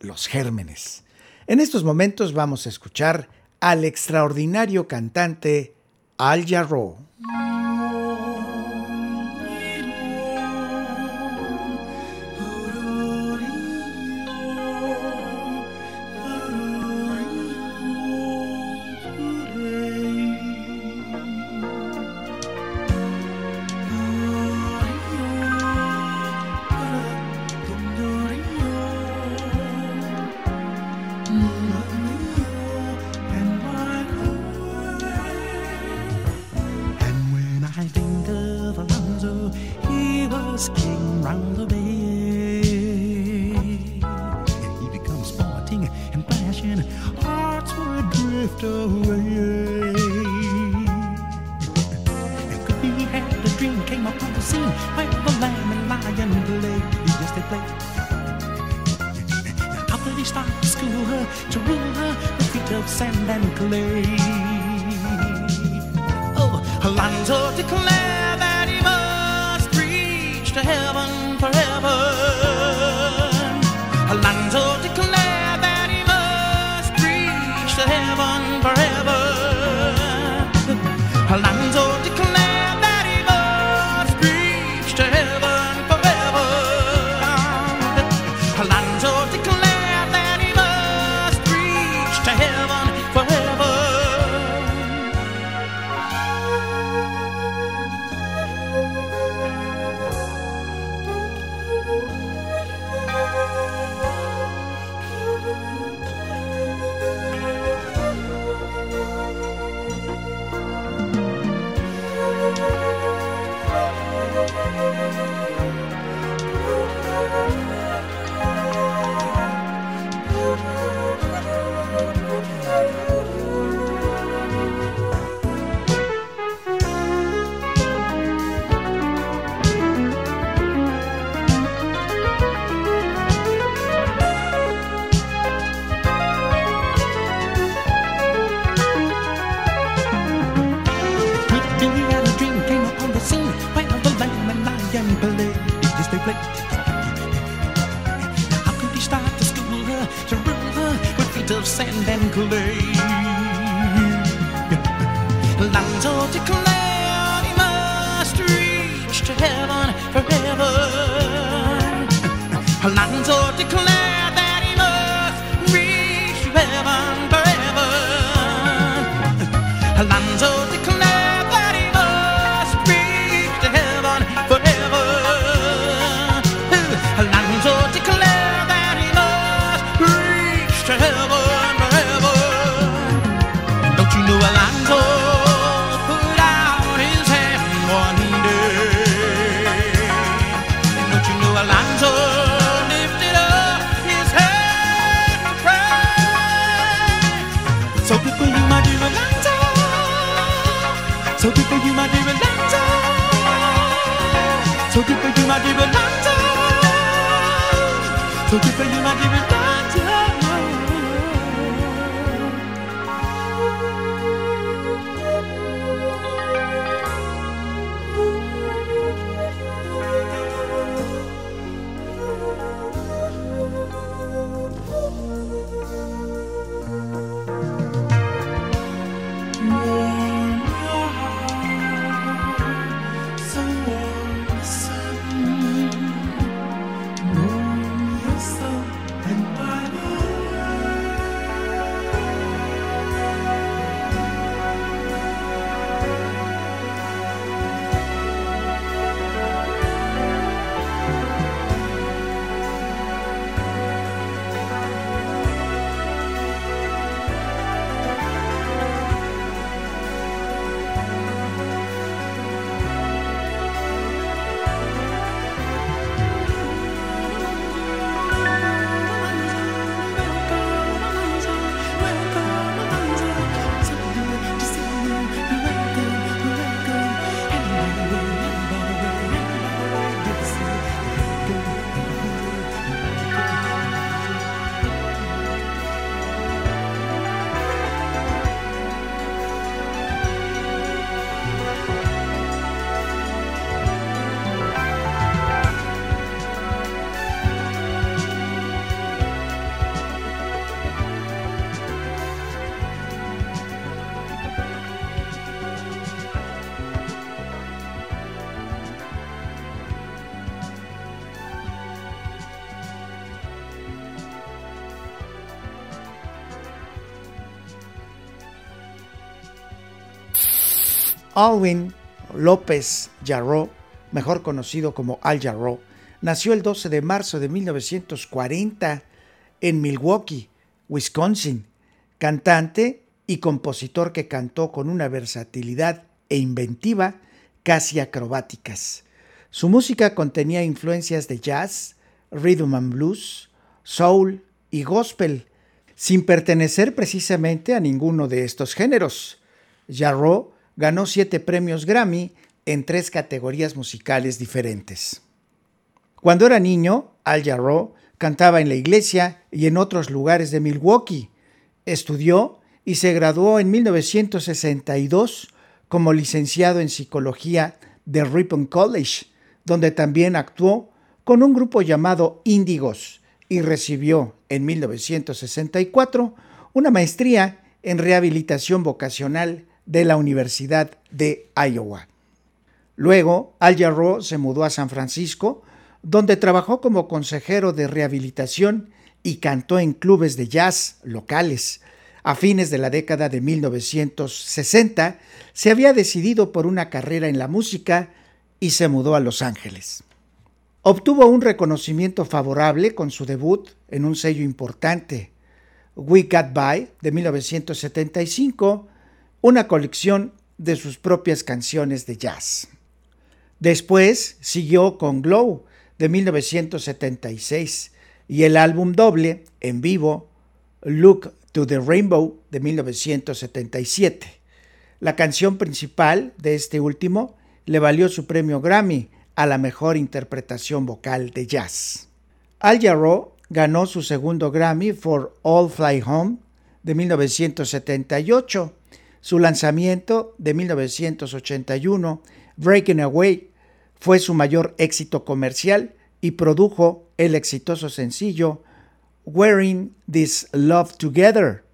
los gérmenes. En estos momentos vamos a escuchar al extraordinario cantante Al Jarreau. The lamb and lion played. Yes, they played. How could he start to school her, to rule her with feet of sand and clay? Lonzo declared he must reach to heaven forever. Lonzo declared So good for you, my dear, but not so. So good for you, my dear, but. Alwin López Jarreau, mejor conocido como Al Jarreau, nació el 12 de marzo de 1940 en Milwaukee, Wisconsin, cantante y compositor que cantó con una versatilidad e inventiva casi acrobáticas. Su música contenía influencias de jazz, rhythm and blues, soul y gospel, sin pertenecer precisamente a ninguno de estos géneros. Jarreau ganó siete premios Grammy en tres categorías musicales diferentes. Cuando era niño, Al Jarreau cantaba en la iglesia y en otros lugares de Milwaukee. Estudió y se graduó en 1962 como licenciado en psicología de Ripon College, donde también actuó con un grupo llamado Índigos y recibió en 1964 una maestría en rehabilitación vocacional de la Universidad de Iowa. Luego, Al Jarreau se mudó a San Francisco, donde trabajó como consejero de rehabilitación y cantó en clubes de jazz locales. A fines de la década de 1960, se había decidido por una carrera en la música y se mudó a Los Ángeles. Obtuvo un reconocimiento favorable con su debut en un sello importante, We Got By, de 1975, una colección de sus propias canciones de jazz. Después siguió con Glow, de 1976, y el álbum doble, en vivo, Look to the Rainbow, de 1977. La canción principal de este último le valió su premio Grammy a la mejor interpretación vocal de jazz. Al Jarreau ganó su segundo Grammy for All Fly Home de 1978. Su lanzamiento de 1981, Breaking Away, fue su mayor éxito comercial y produjo el exitoso sencillo Wearing This Love Together.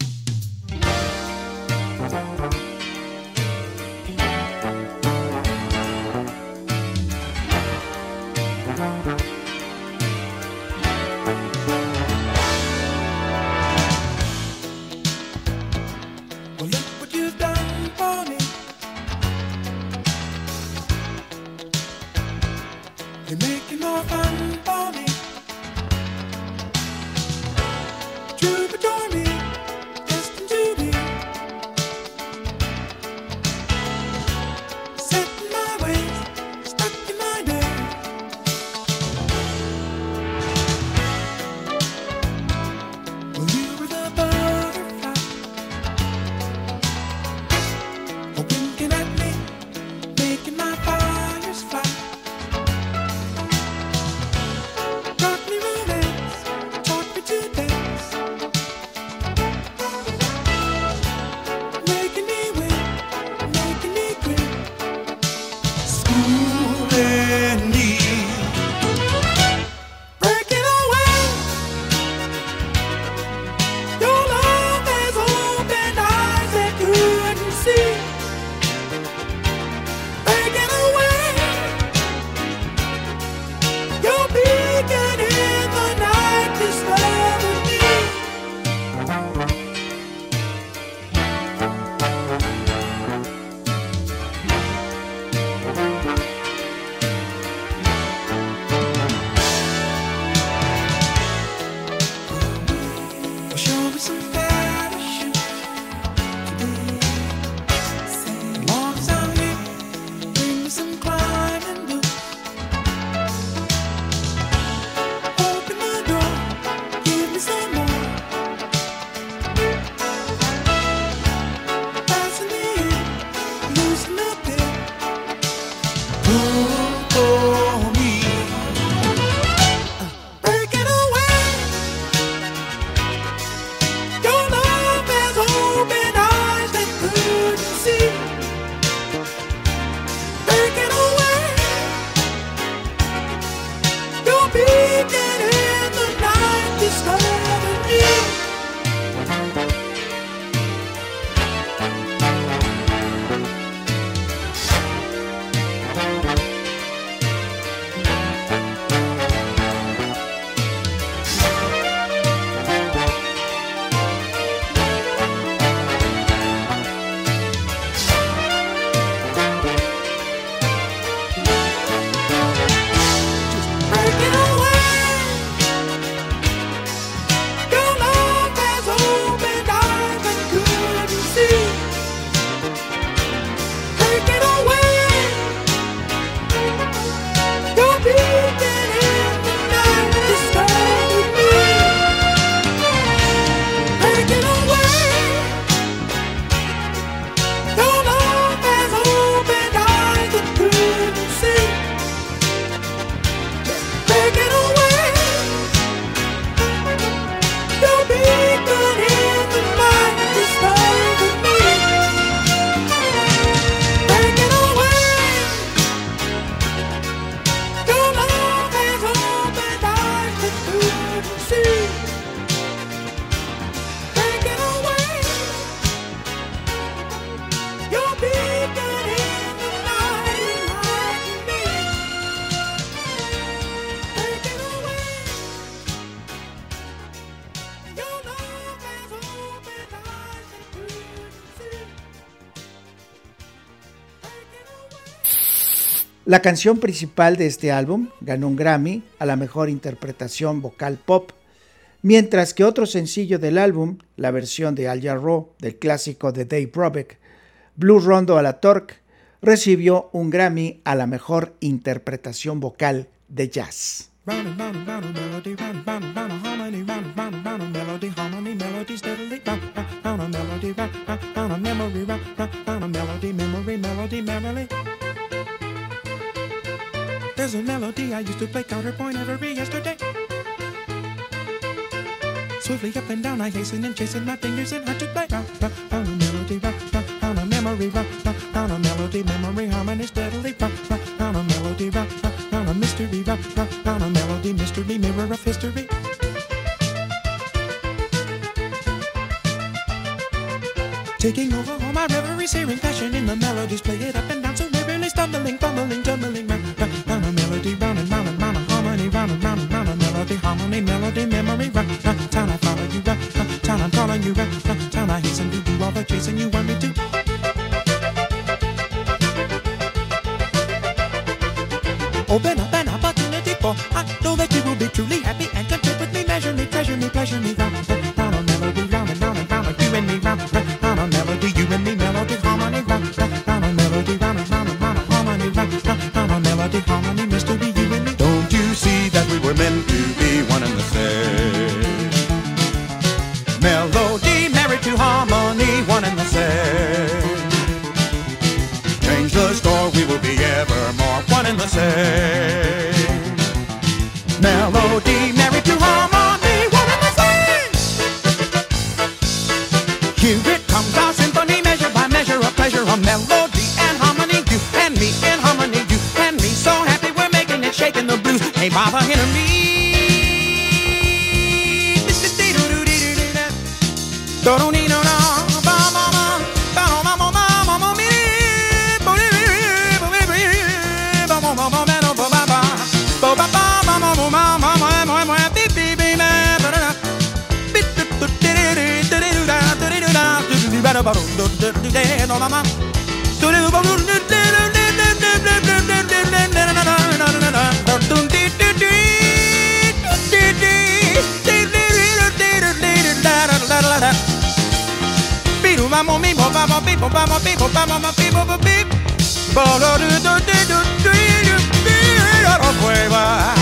La canción principal de este álbum ganó un Grammy a la mejor interpretación vocal pop, mientras que otro sencillo del álbum, la versión de Al Jarreau del clásico de Dave Brubeck, Blue Rondo a la Torque, recibió un Grammy a la mejor interpretación vocal de jazz. There's a melody I used to play counterpoint every yesterday. Swiftly up and down I hasten and chasing my fingers and hard to play. Round, round, round a melody, round, round, round a memory, round, round, round a melody, memory harmony steadily. Round, round, round a melody, round, round, round a mystery, round, round, round a melody, mystery, mirror of history. Taking over all my reveries, hearing passion in the melodies, play it up and down, so wearily stumbling, fumbling, tumbling. Round. memory, melody, memory, rock, rock, town I follow you, rock, rock, town I'm calling you, rock, rock, town I hasten to do all the chasing you want me to. we will be evermore one and the same. Melody married to harmony, one in the same. Here it comes, our symphony, measure by measure, a pleasure, a melody and harmony. You and me in harmony, you and me. So happy we're making it, shaking the blues. Hey, Baba, hear me. Don't need no Fuego.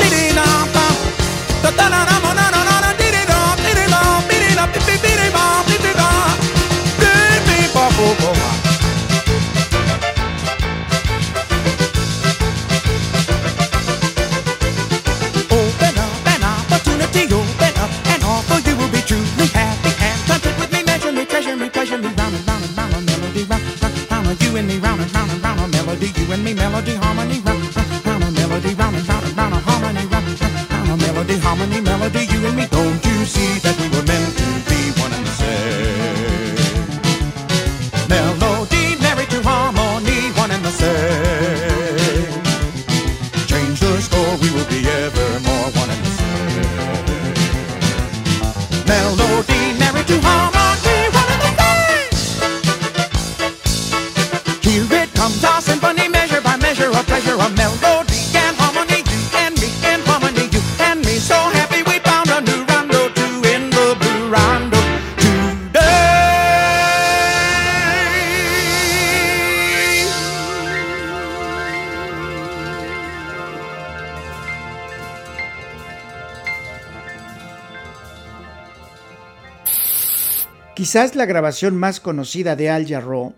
Quizás la grabación más conocida de Al Jarreau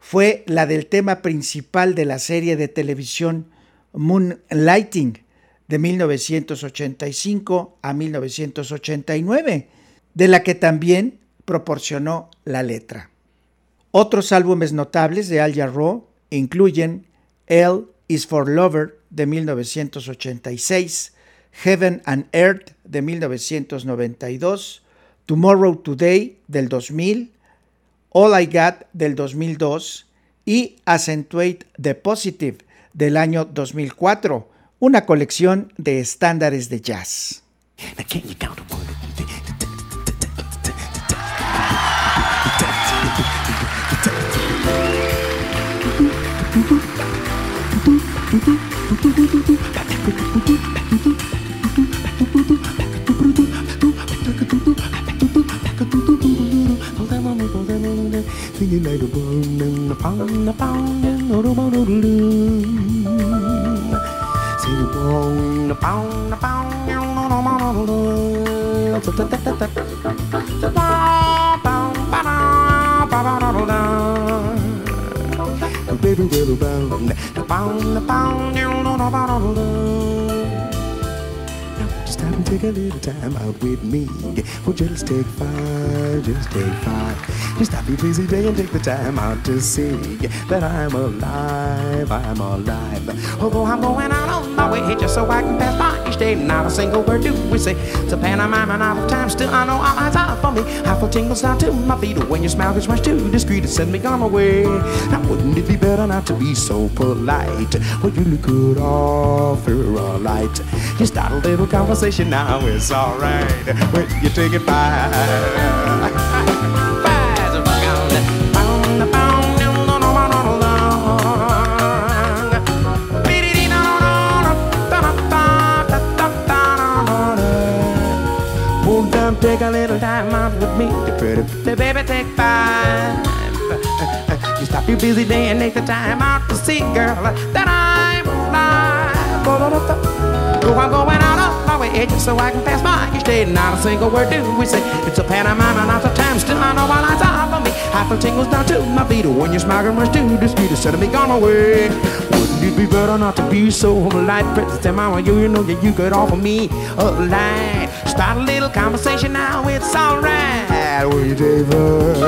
fue la del tema principal de la serie de televisión Moonlighting de 1985 a 1989, de la que también proporcionó la letra. Otros álbumes notables de Al Jarreau incluyen Elle is for Lover de 1986, Heaven and Earth de 1992, Tomorrow Today del 2000, All I Got del 2002 y Accentuate the Positive del año 2004, una colección de estándares de jazz. Just stop and take a little time out with me. Oh, just take five, just take five. Just stop your busy day and take the time out to see that I'm alive, I'm alive. Although I'm going out on my way just so I can pass by each day, not a single word do we say. It's a pantomime and out of time, still I know all eyes are for me. I feel tingles down to my feet when your smile gets much too discreet to send me on my way. Now wouldn't it be better not to be so polite? Well, you could offer a light. Just start a little conversation now, it's alright. When you take it by. A little time out with me, the pretty, the baby, take five. You stop your busy day and take the time out to see, girl, that I'm alive. Oh, I'm going out of my way just so I can pass by each day. Not a single word do we say. It's a pantomime and not a time. Still, I know all eyes are for me. I feel tingles down to my feet when you're smile runs too discreet. Instead of me gone away. Wouldn't it be better not to be so polite? Princess, tell mama you, you know that you could offer me a light. Start a little conversation now, it's alright. Will you, David?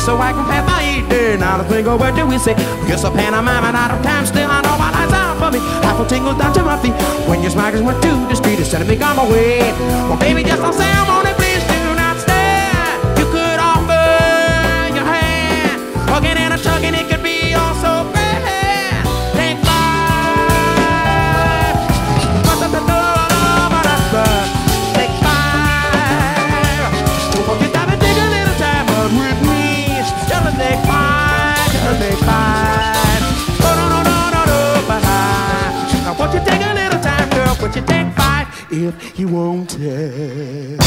So I can pass each day. Now, the single word do we say? Pan a pantomime and out of time. Still, I know my eyes out for me. Half a tingle down to my feet. When your smile went too discreet, instead of me on my way. Well, baby, just don't say I'm on it. Please want it?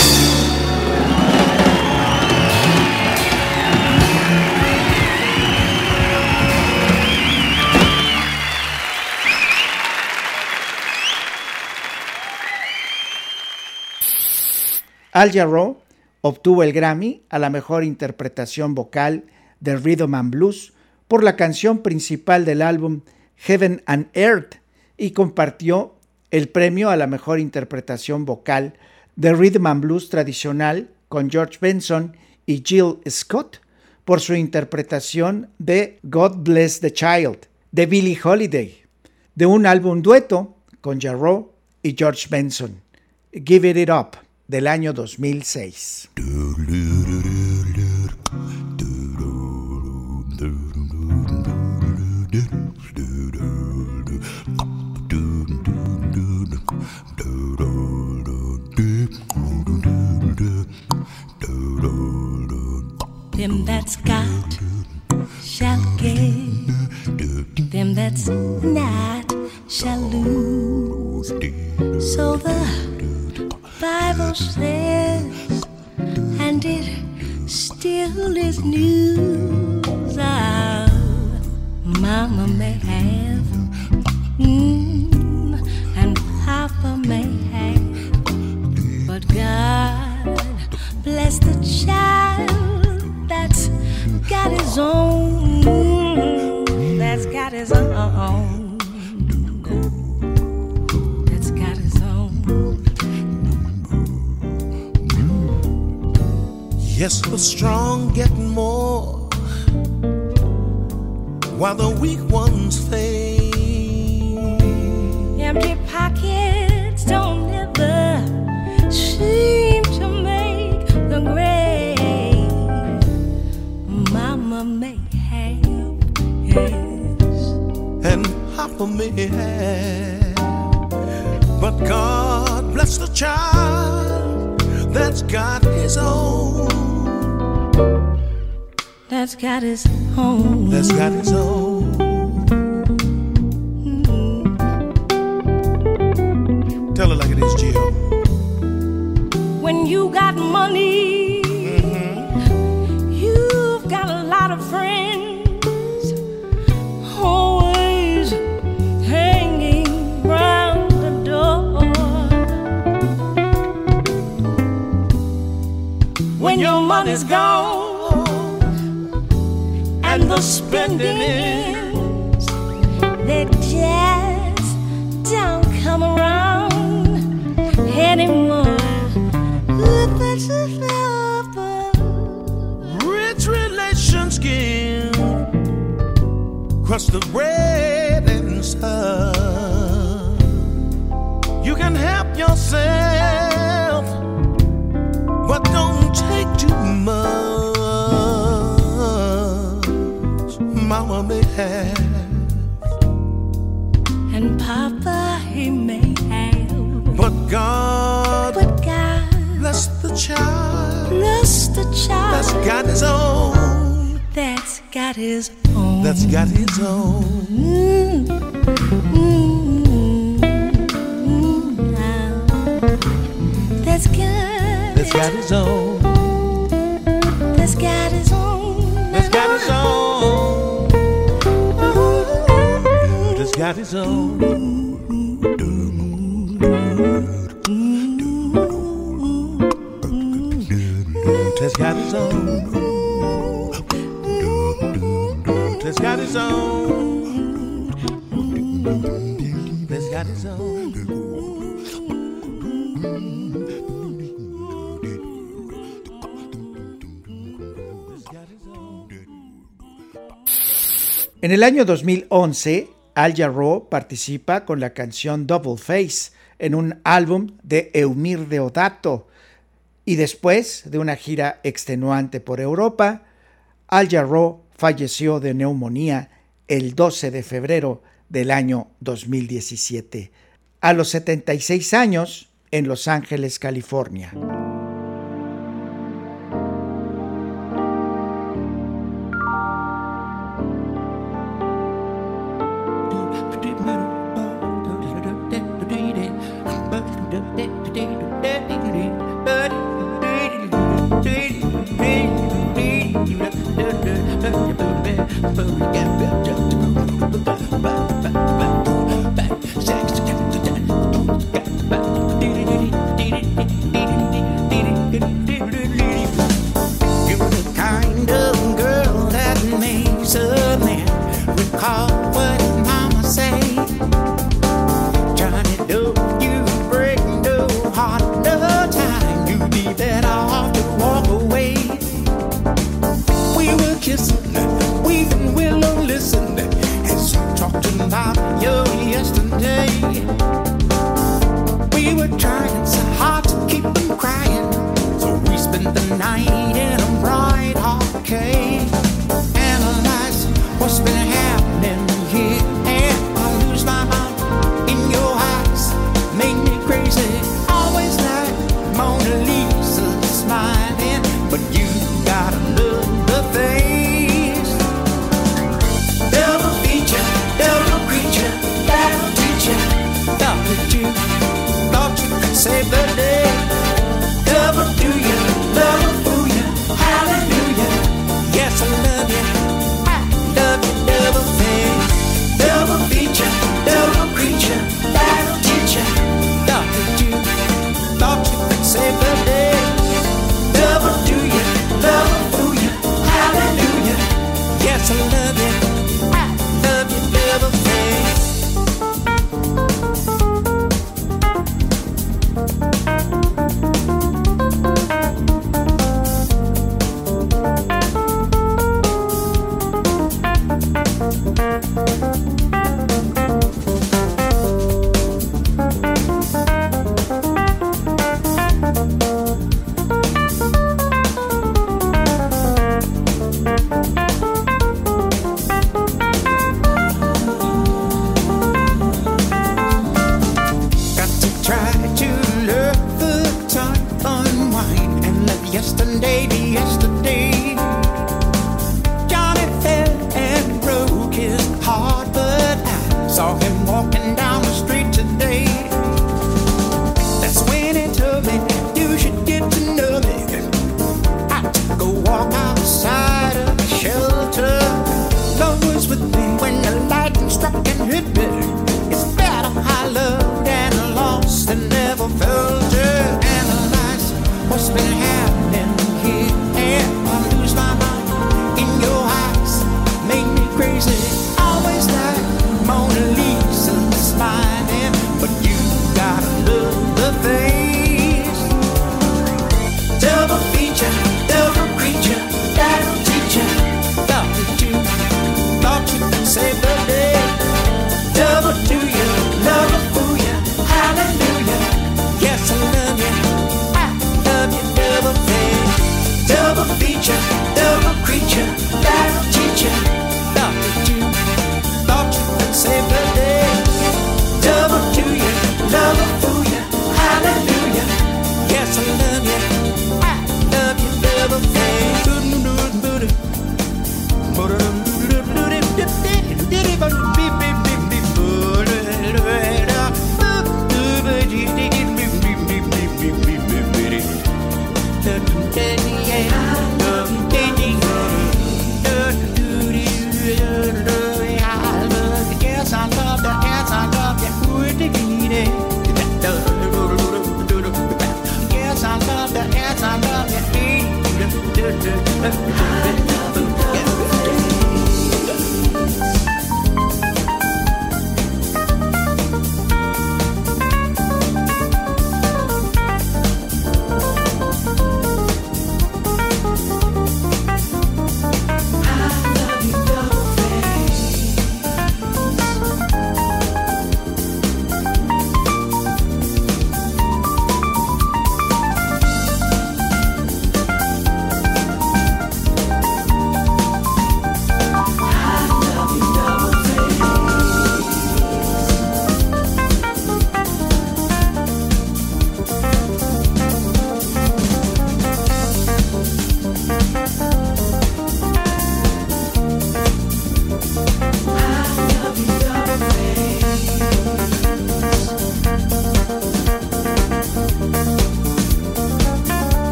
Al Jarreau obtuvo el Grammy a la mejor interpretación vocal de Rhythm and Blues por la canción principal del álbum Heaven and Earth y compartió el premio a la mejor interpretación vocal de Rhythm and Blues tradicional con George Benson y Jill Scott por su interpretación de God Bless the Child de Billie Holiday, de un álbum dueto con Jarreau y George Benson, Give It Up del año 2006. Yes, the strong get more while the weak ones fade. Empty pockets don't ever seem to make the grade. Mama may have, yes. and Papa may have. But God bless the child that's got his own, That's got his own. that's got his own. Mm-hmm. Tell her like it is, Jill. When you got money, money's gone and the spending ends, they just don't come around anymore. Rich relations give crust the bread and stuff. You can help yourself, but don't take much. Mama may have, And Papa, he may have, but God but God bless the child bless the child that's got his own. that's got his own. That's got his own. Mm, mm, mm, now. That's got, That's got his own. En el año 2011, Al Jarreau participa con la canción Double Face en un álbum de Eumir Deodato. Y después de una gira extenuante por Europa, Al Jarreau falleció de neumonía el 12 de febrero del año 2017, a los 76 años en Los Ángeles, California. Tonight.